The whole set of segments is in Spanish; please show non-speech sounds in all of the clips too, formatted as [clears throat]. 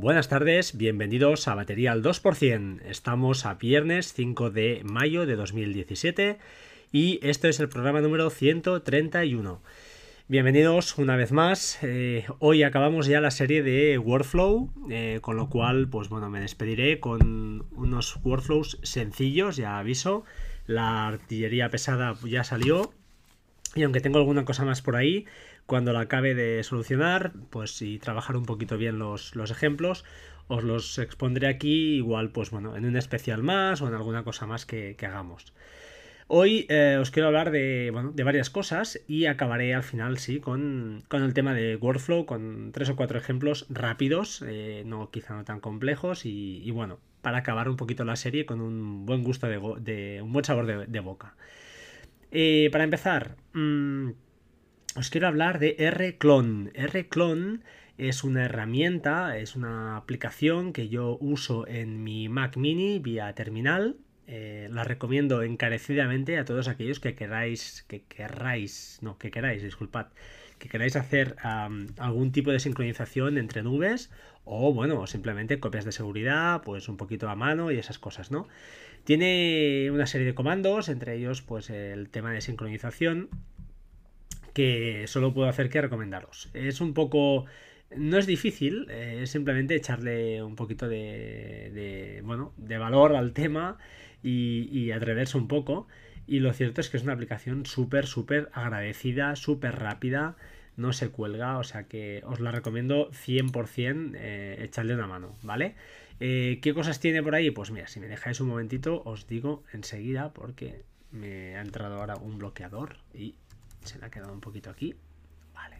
Buenas tardes, bienvenidos a Batería al 2%. Estamos a viernes 5 de mayo de 2017 y este es el programa número 131. Bienvenidos una vez más. Eh, hoy acabamos ya la serie de Workflow, eh, con lo cual, pues bueno, me despediré con unos workflows sencillos, ya aviso. La artillería pesada ya salió. Y aunque tengo alguna cosa más por ahí, cuando la acabe de solucionar, pues si trabajar un poquito bien los, ejemplos, os los expondré aquí, igual, pues bueno, en un especial más o en alguna cosa más que hagamos. Hoy eh, os quiero hablar de, varias cosas y acabaré al final, sí, con, el tema de workflow, con tres o cuatro ejemplos rápidos, eh, no quizá no tan complejos y, bueno, para acabar un poquito la serie con un buen gusto de, un buen sabor de, boca. Eh, para empezar, mm, os quiero hablar de R-Clone. R-Clone es una herramienta, es una aplicación que yo uso en mi Mac mini vía terminal eh, la recomiendo encarecidamente a todos aquellos que queráis, que queráis, no, que queráis, disculpad, que queráis hacer algún tipo de sincronización entre nubes o, bueno, simplemente copias de seguridad, pues un poquito a mano y esas cosas, ¿no? Tiene una serie de comandos, entre ellos, pues el tema de sincronización, que solo puedo hacer que recomendaros. Es un poco... No es difícil, eh, es simplemente echarle un poquito de, de, bueno, de valor al tema y, atreverse un poco. Y lo cierto es que es una aplicación súper, súper agradecida, súper rápida, no se cuelga, o sea que os la recomiendo 100% eh, echarle una mano, ¿vale? Eh, ¿Qué cosas tiene por ahí? Pues mira, si me dejáis un momentito, os digo enseguida, porque me ha entrado ahora un bloqueador y se me ha quedado un poquito aquí. Vale.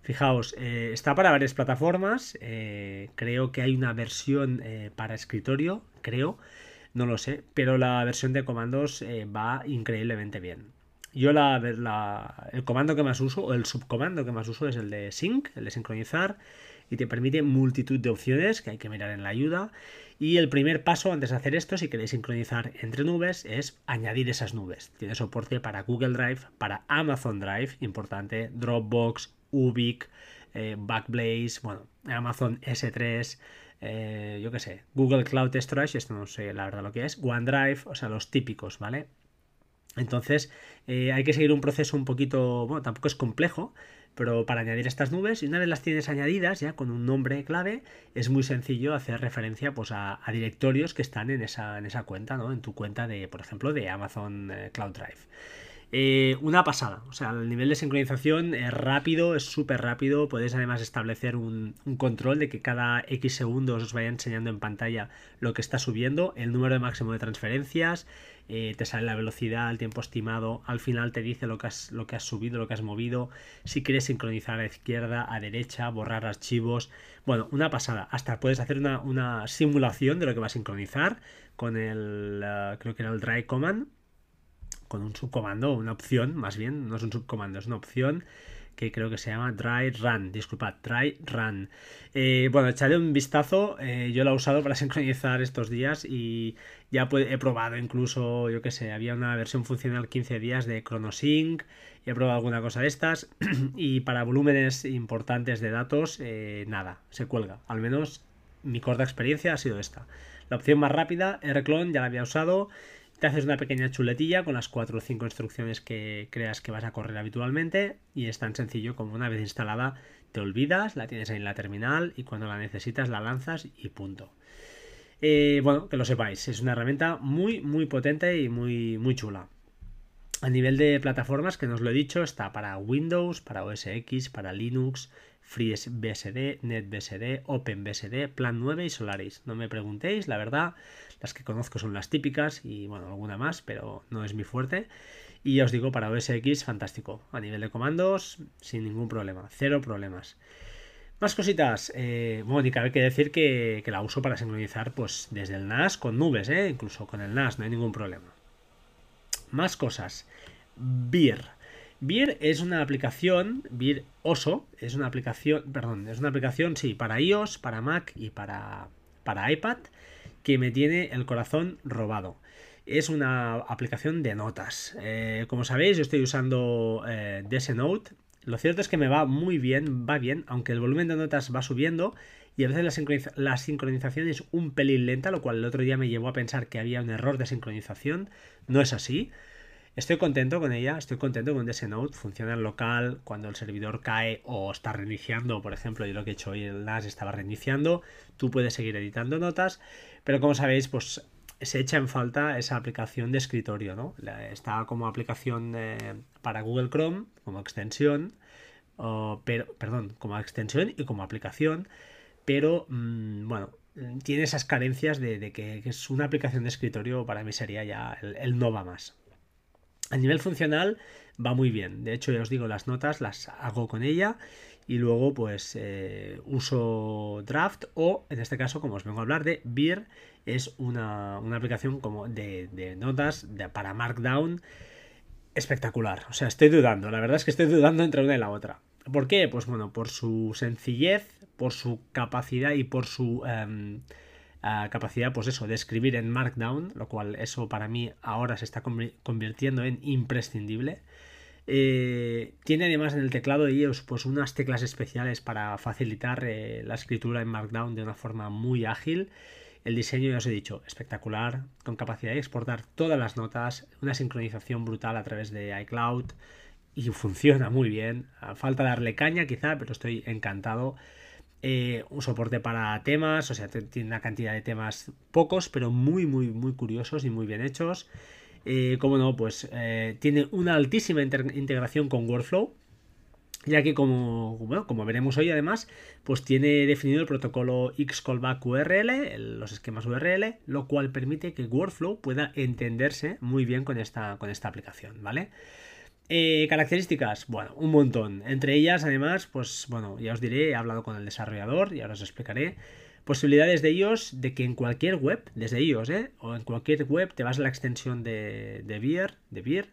Fijaos, eh, está para varias plataformas. creo que hay una versión para escritorio, creo no lo sé, pero la versión de comandos eh, va increíblemente bien. Yo la, el comando que más uso, o el subcomando que más uso es el de sync, el de sincronizar, y te permite multitud de opciones que hay que mirar en la ayuda. Y el primer paso antes de hacer esto, si queréis sincronizar entre nubes, es añadir esas nubes. Tiene soporte para Google Drive, para Amazon Drive, importante, Dropbox, Ubic, eh, Backblaze, bueno, Amazon S3, eh, yo qué sé, Google Cloud Storage, esto no sé la verdad lo que es, OneDrive, o sea, los típicos, ¿vale? Entonces eh, hay que seguir un proceso un poquito, bueno, tampoco es complejo, pero para añadir estas nubes, y una vez las tienes añadidas ya con un nombre clave, es muy sencillo hacer referencia pues, a, directorios que están en esa, en esa cuenta, ¿no? En tu cuenta de, por ejemplo, de Amazon eh, Cloud Drive. Eh, una pasada, o sea, el nivel de sincronización es rápido, es súper rápido, podéis además establecer un, control de que cada X segundos os vaya enseñando en pantalla lo que está subiendo, el número de máximo de transferencias, eh, te sale la velocidad, el tiempo estimado, al final te dice lo que, has, subido, lo que has movido, si quieres sincronizar a izquierda, a derecha, borrar archivos, bueno, una pasada, hasta puedes hacer una, simulación de lo que va a sincronizar con el, eh, creo que era el Dry Command, con un subcomando, una opción, más bien, no es un subcomando, es una opción que creo que se llama Dry Run, disculpad, Dry Run. Eh, bueno, echaré un vistazo, eh, yo lo he usado para [laughs] sincronizar estos días y ya he probado incluso, yo que sé, había una versión funcional 15 días de ChronoSync, y he probado alguna cosa de estas. [clears throat] Y para volúmenes importantes de datos, eh, nada, se cuelga, al menos mi corta experiencia ha sido esta. La opción más rápida, Rclone, ya la había usado te haces una pequeña chuletilla con las 4 o 5 instrucciones que creas que vas a correr habitualmente y es tan sencillo como una vez instalada te olvidas, la tienes ahí en la terminal y cuando la necesitas la lanzas y punto. Eh, bueno, que lo sepáis, es una herramienta muy muy potente y muy, muy chula. A nivel de plataformas, que no os lo he dicho, está para Windows, para OS X, para Linux, FreeBSD, NetBSD, OpenBSD, Plan 9 y Solaris. No me preguntéis, la verdad, las que conozco son las típicas y bueno, alguna más, pero no es mi fuerte. Y ya os digo, para OS X, fantástico. A nivel de comandos, sin ningún problema, cero problemas. Más cositas. Eh, bueno, y cabe que decir que, que, la uso para sincronizar pues desde el NAS con nubes, ¿eh? incluso con el NAS, no hay ningún problema. Más cosas. Beer. Beer es una aplicación, Beer Oso, es una aplicación, perdón, es una aplicación, sí, para iOS, para Mac y para, para iPad, que me tiene el corazón robado. Es una aplicación de notas. Eh, como sabéis, yo estoy usando eh, Note. Lo cierto es que me va muy bien, va bien, aunque el volumen de notas va subiendo y a veces la, sincronización es un pelín lenta, lo cual el otro día me llevó a pensar que había un error de sincronización. No es así. Estoy contento con ella, estoy contento con DS Note, funciona en local, cuando el servidor cae o está reiniciando, por ejemplo, yo lo que he hecho hoy en NAS estaba reiniciando, tú puedes seguir editando notas, pero como sabéis, pues se echa en falta esa aplicación de escritorio, ¿no? Está como aplicación eh, para Google Chrome, como extensión, pero, perdón, como extensión y como aplicación, pero mm, bueno, tiene esas carencias de, que, es una aplicación de escritorio, para mí sería ya el no va más. A nivel funcional va muy bien. De hecho, ya os digo, las notas las hago con ella y luego pues eh, uso Draft o en este caso, como os vengo a hablar de Beer, es una, aplicación como de, notas para Markdown espectacular. O sea, estoy dudando, la verdad es que estoy dudando entre una y la otra. ¿Por qué? Pues bueno, por su sencillez, por su capacidad y por su... Em, capacidad, pues eso, de escribir en Markdown, lo cual eso para mí ahora se está convirtiendo en imprescindible. Eh, tiene además en el teclado de ellos pues unas teclas especiales para facilitar eh, la escritura en Markdown de una forma muy ágil. El diseño, ya os he dicho, espectacular, con capacidad de exportar todas las notas, una sincronización brutal a través de iCloud y funciona muy bien. Falta darle caña quizá, pero estoy encantado. Eh, un soporte para temas, o sea, tiene una cantidad de temas pocos, pero muy, muy, muy curiosos y muy bien hechos. Eh, como no, pues eh, tiene una altísima integración con Workflow, ya que como, como veremos hoy además, pues tiene definido el protocolo Xcallback URL, los esquemas URL, lo cual permite que Workflow pueda entenderse muy bien con esta, con esta aplicación, ¿vale? Eh, características, bueno, un montón. Entre ellas, además, pues bueno, ya os diré, he hablado con el desarrollador y ahora os explicaré. Posibilidades de ellos de que en cualquier web, desde ellos, ¿eh? O en cualquier web te vas a la extensión de, de Beer, de Beer,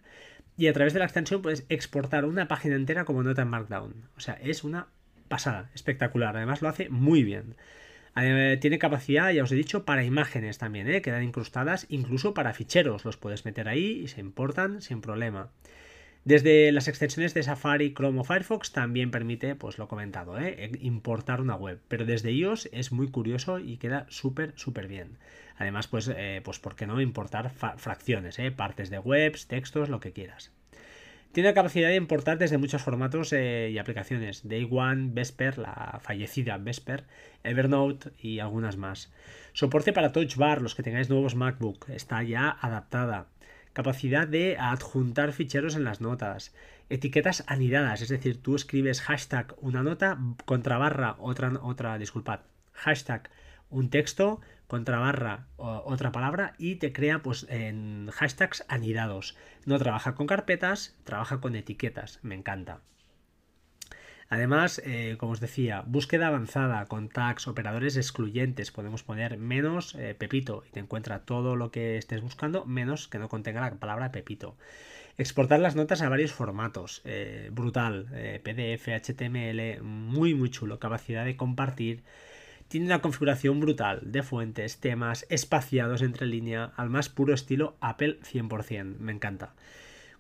y a través de la extensión puedes exportar una página entera como nota en Markdown. O sea, es una pasada, espectacular. Además lo hace muy bien. tiene capacidad, ya os he dicho, para imágenes también, ¿eh? quedan incrustadas, incluso para ficheros. Los puedes meter ahí y se importan sin problema. Desde las extensiones de Safari, Chrome o Firefox también permite, pues lo comentado, ¿eh? importar una web. Pero desde iOS es muy curioso y queda súper, súper bien. Además, pues, eh, pues, ¿por qué no importar fracciones? Eh? Partes de webs, textos, lo que quieras. Tiene la capacidad de importar desde muchos formatos y aplicaciones. Day One, Vesper, la fallecida Vesper, Evernote y algunas más. Soporte para Touch Bar, los que tengáis nuevos MacBook, está ya adaptada capacidad de adjuntar ficheros en las notas, etiquetas anidadas, es decir, tú escribes hashtag una nota, contra barra otra, otra, disculpad, hashtag un texto, contra barra otra palabra y te crea pues en hashtags anidados. No trabaja con carpetas, trabaja con etiquetas, me encanta. Además, eh, como os decía, búsqueda avanzada con tags, operadores excluyentes. Podemos poner menos eh, Pepito y te encuentra todo lo que estés buscando, menos que no contenga la palabra Pepito. Exportar las notas a varios formatos. Eh, brutal. PDF, HTML, muy, muy chulo. Capacidad de compartir. Tiene una configuración brutal de fuentes, temas, espaciados entre línea, al más puro estilo Apple 100%. Me encanta.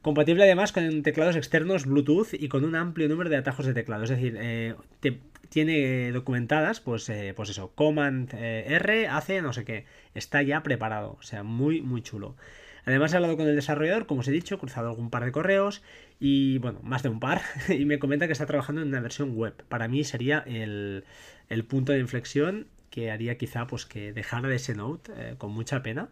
Compatible además con teclados externos Bluetooth y con un amplio número de atajos de teclado. Es decir, eh, tiene documentadas, pues, eh, pues eso, Command eh, R hace no sé qué. Está ya preparado. O sea, muy, muy chulo. Además he hablado con el desarrollador, como os he dicho, he cruzado algún par de correos y bueno, más de un par, [laughs] y me comenta que está trabajando en una versión web. Para mí sería el, el punto de inflexión que haría quizá pues que dejara de ese Note con mucha pena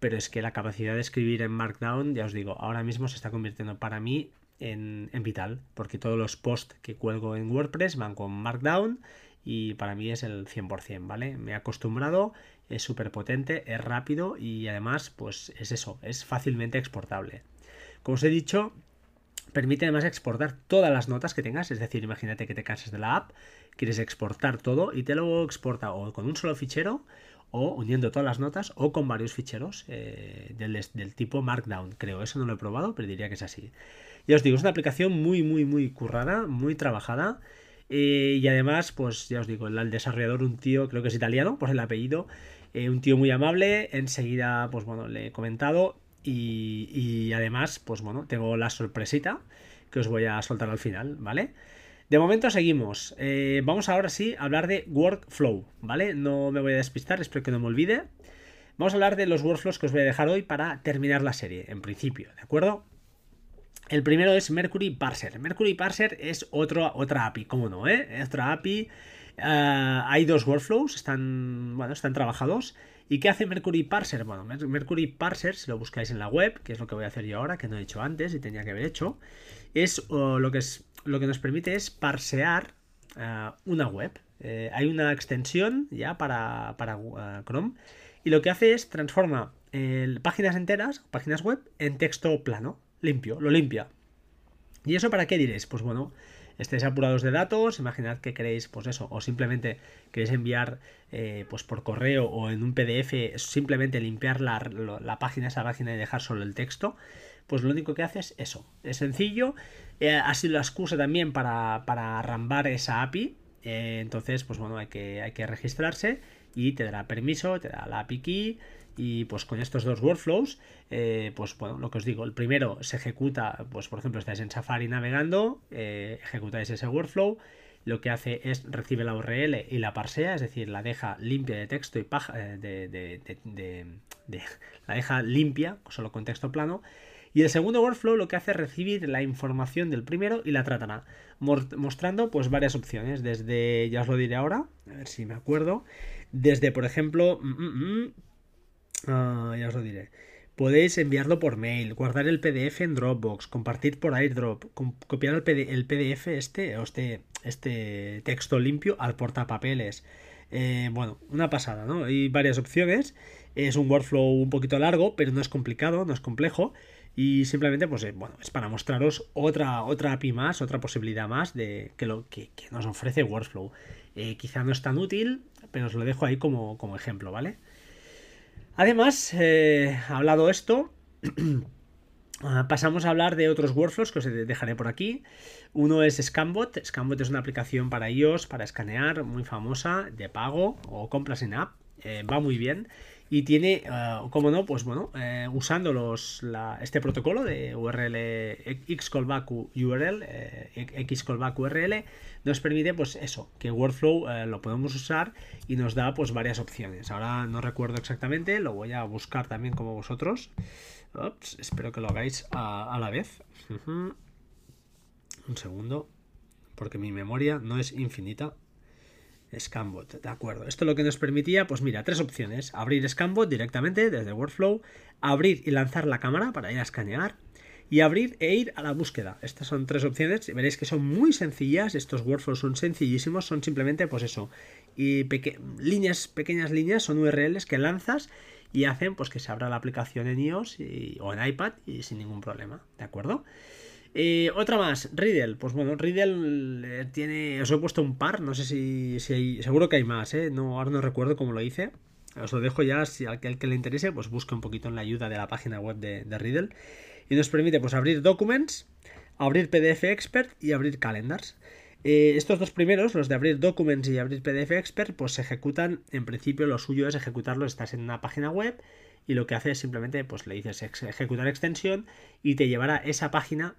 pero es que la capacidad de escribir en Markdown, ya os digo, ahora mismo se está convirtiendo para mí en, vital, porque todos los posts que cuelgo en WordPress van con Markdown y para mí es el 100%, ¿vale? Me he acostumbrado, es súper potente, es rápido y además, pues es eso, es fácilmente exportable. Como os he dicho, permite además exportar todas las notas que tengas, es decir, imagínate que te cansas de la app, quieres exportar todo y te lo exporta o con un solo fichero o uniendo todas las notas o con varios ficheros eh, del, tipo Markdown, creo. Eso no lo he probado, pero diría que es así. Ya os digo, es una aplicación muy, muy, muy currada, muy trabajada. Eh, y además, pues ya os digo, el, desarrollador, un tío, creo que es italiano, por el apellido, eh, un tío muy amable. Enseguida, pues bueno, le he comentado. Y, y, además, pues bueno, tengo la sorpresita que os voy a soltar al final, ¿vale? De momento seguimos. Eh, vamos ahora sí a hablar de workflow, ¿vale? No me voy a despistar, espero que no me olvide. Vamos a hablar de los workflows que os voy a dejar hoy para terminar la serie, en principio, ¿de acuerdo? El primero es Mercury Parser. Mercury Parser es otro, otra API, ¿cómo no? Eh? Otra API. Eh, hay dos workflows, están, bueno, están trabajados. ¿Y qué hace Mercury Parser? Bueno, Mercury Parser, si lo buscáis en la web, que es lo que voy a hacer yo ahora, que no he hecho antes y tenía que haber hecho, es lo, que es, lo que nos permite es parsear eh, una web. Eh, hay una extensión ya para, para Chrome y lo que hace es transforma páginas enteras, páginas web, en texto plano limpio, lo limpia. ¿Y eso para qué diréis? Pues bueno, estéis apurados de datos, imaginad que queréis, pues eso, o simplemente queréis enviar eh, pues por correo o en un PDF, simplemente limpiar la, página, esa página y dejar solo el texto, pues lo único que hace es eso, es sencillo, eh, ha sido la excusa también para, para esa API, eh, entonces pues bueno, hay que, hay que registrarse y te dará permiso, te da la API key, y pues con estos dos workflows, eh, pues bueno, lo que os digo, el primero se ejecuta, pues por ejemplo, estáis en Safari navegando, eh, ejecutáis ese workflow, lo que hace es recibe la URL y la parsea, es decir, la deja limpia de texto y paja, eh, de, la deja limpia, solo con texto plano. Y el segundo workflow lo que hace es recibir la información del primero y la tratará, mostrando pues varias opciones, desde, ya os lo diré ahora, a ver si me acuerdo, desde por ejemplo, mm, mm, mm, Ah, ya os lo diré. Podéis enviarlo por mail, guardar el PDF en Dropbox, compartir por airdrop, copiar el, PDF este, este, este texto limpio al portapapeles. Eh, bueno, una pasada, ¿no? Hay varias opciones. Es un workflow un poquito largo, pero no es complicado, no es complejo. Y simplemente, pues, eh, bueno, es para mostraros otra, otra API más, otra posibilidad más de que, lo, que, nos ofrece Workflow. Eh, quizá no es tan útil, pero os lo dejo ahí como, como ejemplo, ¿vale? Además, eh, hablado esto, [clears throat] ah, pasamos a hablar de otros workflows que os dejaré por aquí. Uno es Scanbot. Scanbot es una aplicación para iOS, para escanear, muy famosa, de pago o compras en app. Eh, va muy bien y tiene, uh, como no, pues bueno, eh, usando los, este protocolo de URL xcallback URL, eh, xcallback URL, nos permite pues eso, que Workflow eh, lo podemos usar y nos da pues varias opciones. Ahora no recuerdo exactamente, lo voy a buscar también como vosotros. espero que lo hagáis a la vez. [laughs] Un segundo, porque mi memoria no es infinita. Scanbot, de acuerdo. Esto lo que nos permitía, pues mira, tres opciones. Abrir Scanbot directamente desde Workflow, abrir y lanzar la cámara para ir a escanear y abrir e ir a la búsqueda. Estas son tres opciones. Veréis que son muy sencillas. Estos workflows son sencillísimos. Son simplemente, pues eso, y líneas, pequeñas líneas, son URLs que lanzas y hacen pues que se abra la aplicación en iOS o en iPad y sin ningún problema. ¿De acuerdo? Eh, otra más, Riddle. Pues bueno, Riddle eh, tiene. Os he puesto un par, no sé si, hay. Seguro que hay más, ¿eh? No, ahora no recuerdo cómo lo hice. Os lo dejo ya, si al que, le interese, pues busque un poquito en la ayuda de la página web de, Riddle. Y nos permite pues abrir Documents, abrir PDF Expert y abrir Calendars. Eh, estos dos primeros, los de abrir Documents y abrir PDF Expert, pues se ejecutan, en principio lo suyo es ejecutarlo, estás en una página web y lo que hace es simplemente, pues le dices ejecutar extensión y te llevará esa página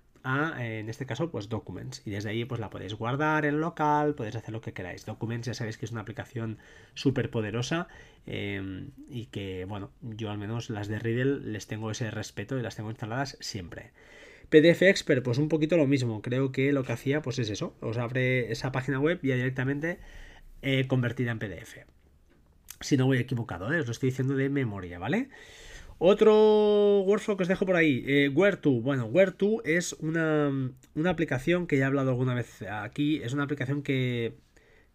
en este caso, pues Documents. Y desde ahí pues la podéis guardar en local, podéis hacer lo que queráis. Documents ya sabéis que es una aplicación súper poderosa em, y que, bueno, yo al menos las de Riddle les tengo ese respeto y las tengo instaladas siempre. PDF Expert, pues un poquito lo mismo. Creo que lo que hacía, pues es eso. Os abre esa página web ya directamente eh, convertida en PDF. Si no voy equivocado, ¿eh? os lo estoy diciendo de memoria, ¿vale? Otro workflow que os dejo por ahí, eh, Where2. Bueno, Where2 es una, aplicación que ya he hablado alguna vez aquí. Es una aplicación que,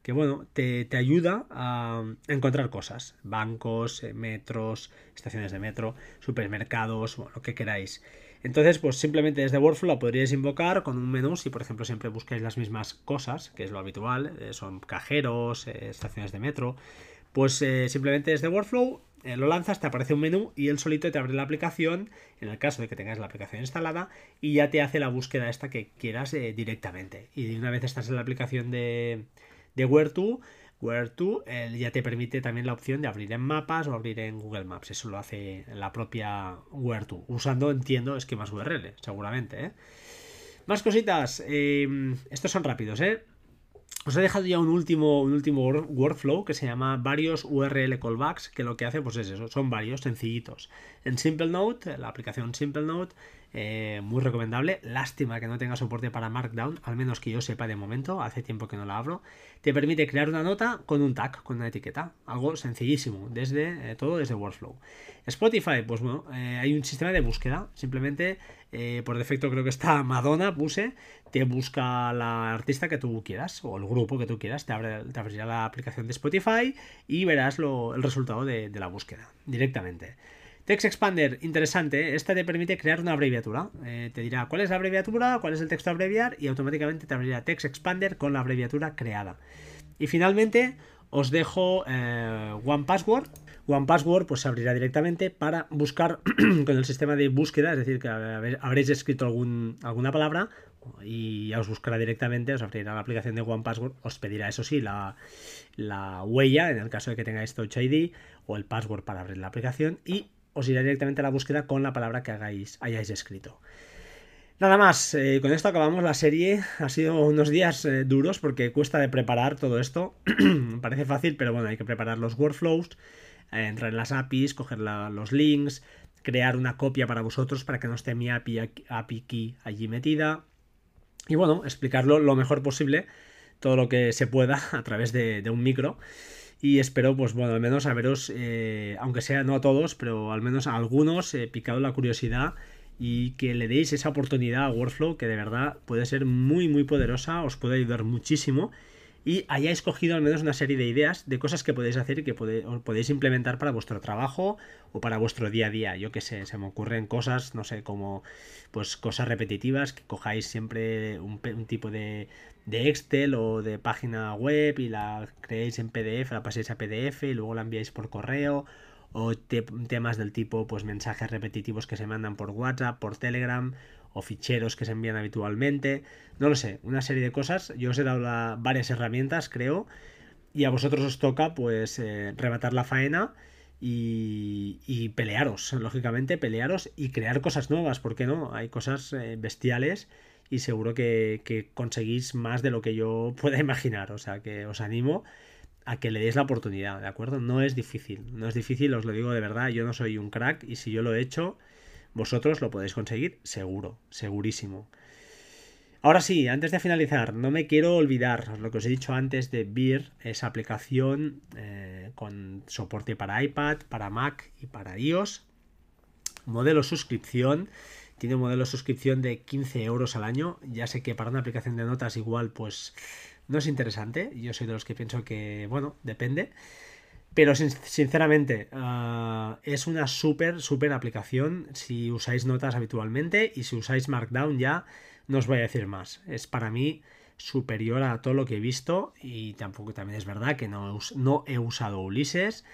que bueno, te, ayuda a encontrar cosas. Bancos, eh, metros, estaciones de metro, supermercados, bueno, lo que queráis. Entonces, pues simplemente desde Workflow la podríais invocar con un menú. Si, por ejemplo, siempre buscáis las mismas cosas, que es lo habitual, eh, son cajeros, estaciones de metro, pues simplemente desde Workflow eh, lo lanzas, te aparece un menú y él solito te abre la aplicación, en el caso de que tengas la aplicación instalada, y ya te hace la búsqueda esta que quieras eh, directamente. Y una vez estás en la aplicación de, de Where2, Where2 ya te permite también la opción de abrir en mapas o abrir en Google Maps. Eso lo hace la propia Where2, usando, entiendo, esquemas URL, seguramente. ¿eh? Más cositas. eh, estos son rápidos, ¿eh? Os he dejado ya un último, un último wor- workflow que se llama varios URL callbacks, que lo que hace pues es eso, son varios, sencillitos. En SimpleNote, la aplicación SimpleNote, eh, muy recomendable. Lástima que no tenga soporte para Markdown, al menos que yo sepa de momento, hace tiempo que no la abro. Te permite crear una nota con un tag, con una etiqueta, algo sencillísimo, desde eh, todo desde Workflow. Spotify, pues bueno, eh, hay un sistema de búsqueda, simplemente por defecto creo que está [laughs] Madonna, puse, te busca la artista que tú quieras o el grupo que tú quieras, te, abre, te abrirá la aplicación de Spotify y verás lo- el resultado de la búsqueda directamente. Text Expander, interesante, ¿eh? esta te permite crear una abreviatura. Eh, te dirá cuál es la abreviatura, cuál es el texto a abreviar y automáticamente te abrirá Text Expander con la abreviatura creada. Y finalmente os dejo eh, One Password. One Password pues se abrirá directamente para buscar [clears throat] con el sistema de búsqueda, es decir, que habréis escrito alguna palabra y os buscará directamente, os abrirá la aplicación de One Password, os pedirá eso sí la huella en el caso de que tengáis Touch ID o el password para abrir la aplicación y os irá directamente a la búsqueda con la palabra que hagáis, hayáis escrito. Nada más, eh, con esto acabamos la serie. Ha sido unos días eh, duros porque cuesta de preparar todo esto. [clears throat] Parece fácil, pero bueno, hay que preparar los workflows, eh, entrar en las APIs, coger los links, crear una copia para vosotros para que no esté mi API, API key allí metida. Y bueno, explicarlo lo mejor posible, todo lo que se pueda [laughs] a través de un micro. Y espero, pues bueno, al menos haberos, eh, aunque sea no a todos, pero al menos a algunos, eh, picado la curiosidad y que le deis esa oportunidad a Workflow que de verdad puede ser muy muy poderosa, os puede ayudar muchísimo y hayáis cogido al menos una serie de ideas de cosas que podéis hacer y que podéis implementar para vuestro trabajo o para vuestro día a día. Yo que sé, se me ocurren cosas, no sé, como pues cosas repetitivas, que cojáis siempre un, un tipo de, de Excel o de página web y la creéis en PDF, la paséis a PDF y luego la enviáis por correo o te- temas del tipo pues mensajes repetitivos que se mandan por WhatsApp, por Telegram o ficheros que se envían habitualmente, no lo sé, una serie de cosas. Yo os he dado varias herramientas, creo, y a vosotros os toca pues eh, rematar la faena y, y pelearos, lógicamente, pelearos y crear cosas nuevas, ¿por qué no? Hay cosas eh, bestiales y seguro que, que conseguís más de lo que yo [laughs] pueda imaginar, o sea que os animo a que le deis la oportunidad, ¿de acuerdo? No es difícil, no es difícil, os lo digo de verdad, yo no soy un crack y si yo lo he hecho, vosotros lo podéis conseguir seguro, segurísimo. Ahora sí, antes de finalizar, no me quiero olvidar lo que os he dicho antes de Beer, esa aplicación eh, con soporte para iPad, para Mac y para iOS. Modelo suscripción, tiene un modelo suscripción de 15 euros al año. Ya sé que para una aplicación de notas igual pues no es interesante. Yo soy de los que pienso que, bueno, depende. Pero sin- sinceramente, ah, es una súper, súper aplicación si usáis notas habitualmente y si usáis Markdown ya, no os voy a decir más. Es para mí superior a todo lo que he visto y tampoco también es verdad que no, no he usado Ulises,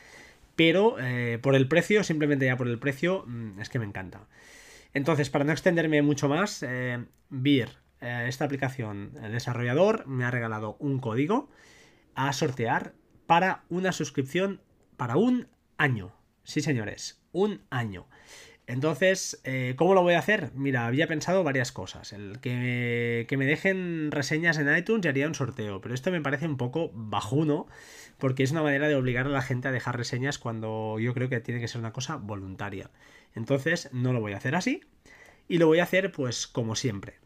pero eh, por el precio, simplemente ya por el precio, mm, es que me encanta. Entonces, para no extenderme mucho más, eh, eh, esta aplicación, el desarrollador me ha regalado un código a sortear para una suscripción para un año. Sí, señores, un año. Entonces, eh, ¿cómo lo voy a hacer? Mira, había pensado varias cosas. El que, que me dejen reseñas en iTunes y haría un sorteo, pero esto me parece un poco bajuno, porque es una manera de obligar a la gente a dejar reseñas cuando yo creo que tiene que ser una cosa voluntaria. Entonces, no lo voy a hacer así, y lo voy a hacer pues como siempre.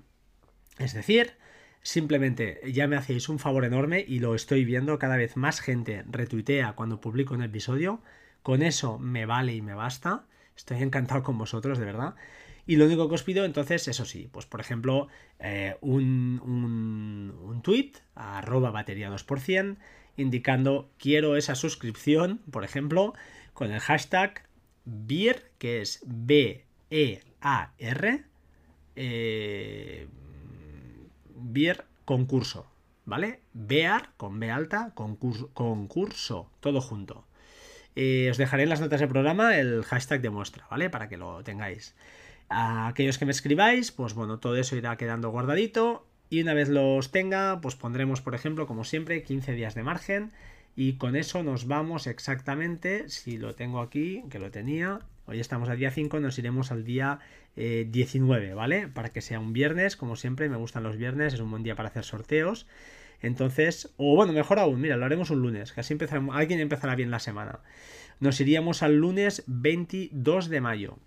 Es decir, simplemente ya me hacéis un favor enorme y lo estoy viendo cada vez más gente retuitea cuando publico un episodio. Con eso me vale y me basta. Estoy encantado con vosotros, de verdad. Y lo único que os pido, entonces, eso sí, pues por ejemplo, eh, un, un, un tweet, arroba batería 2%, indicando quiero esa suscripción, por ejemplo, con el hashtag BEER, que es B-E-A-R, eh, concurso, ¿vale? Bear con B alta, concurso, concurso todo junto. Eh, os dejaré en las notas del programa el hashtag de muestra, ¿vale? Para que lo tengáis. A aquellos que me escribáis, pues bueno, todo eso irá quedando guardadito. Y una vez los tenga, pues pondremos, por ejemplo, como siempre, 15 días de margen. Y con eso nos vamos exactamente, si lo tengo aquí, que lo tenía, Hoy estamos al día 5, nos iremos al día 19, eh, ¿vale? Para que sea un viernes, como siempre, me gustan los viernes, es un buen día para hacer sorteos. Entonces, o bueno, mejor aún, mira, lo haremos un lunes, que así empezaremos, alguien empezará bien la semana. Nos iríamos al lunes 22 de mayo.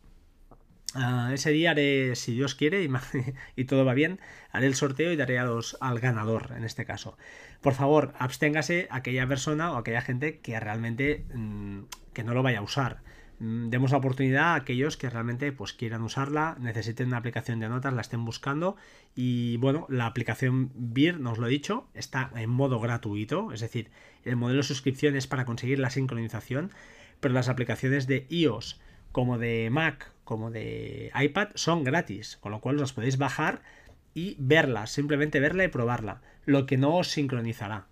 Ah, ese día haré, si Dios quiere [laughs] y, todo va bien, haré el sorteo y daré a los, al ganador en este caso. Por favor, absténgase aquella persona o aquella gente que realmente mm, que no lo vaya a usar. Mm, demos la oportunidad a aquellos que realmente pues quieran usarla, necesiten una aplicación de notas, la estén buscando y bueno, la aplicación BIR, nos lo he dicho, está en modo gratuito, es decir, el modelo de suscripción es para conseguir la sincronización, pero las aplicaciones de iOS como de Mac como de iPad son gratis, con lo cual las podéis bajar y verla, simplemente verla y probarla, lo que no os sincronizará.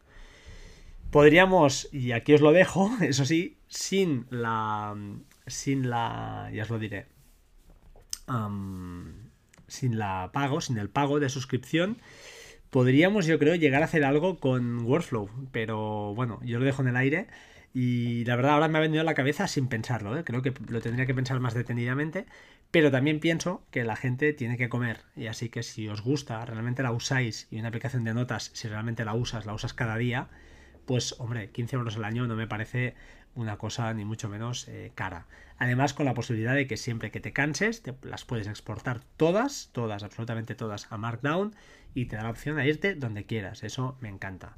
Podríamos, y aquí os lo dejo, [laughs] eso sí, sin la. Sin la. Ya os lo diré. sin la pago, sin el pago de suscripción. Podríamos, yo creo, llegar a hacer algo con Workflow. Pero bueno, yo lo dejo en el aire. Y la verdad ahora me ha venido a la cabeza sin pensarlo, ¿eh? creo que lo tendría que pensar más detenidamente, pero también pienso que la gente tiene que comer y así que si os gusta, realmente la usáis y una aplicación de notas, si realmente la usas, la usas cada día, pues hombre, 15 euros al año no me parece una cosa ni mucho menos eh, cara. Además con la posibilidad de que siempre que te canses, te las puedes exportar todas, todas, absolutamente todas a Markdown y te da la opción de irte donde quieras, eso me encanta.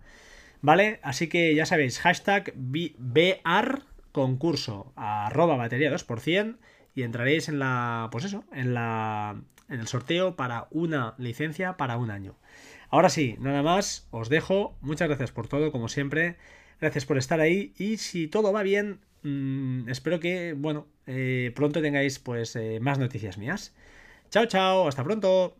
¿Vale? Así que ya sabéis, hashtag BR concurso arroba batería 2% y entraréis en la, pues eso, en la, en el sorteo para una licencia para un año. Ahora sí, nada más, os dejo. Muchas gracias por todo, como siempre. Gracias por estar ahí y si todo va bien, mm, espero que, bueno, eh, pronto tengáis pues eh, más noticias mías. Chao, chao, hasta pronto.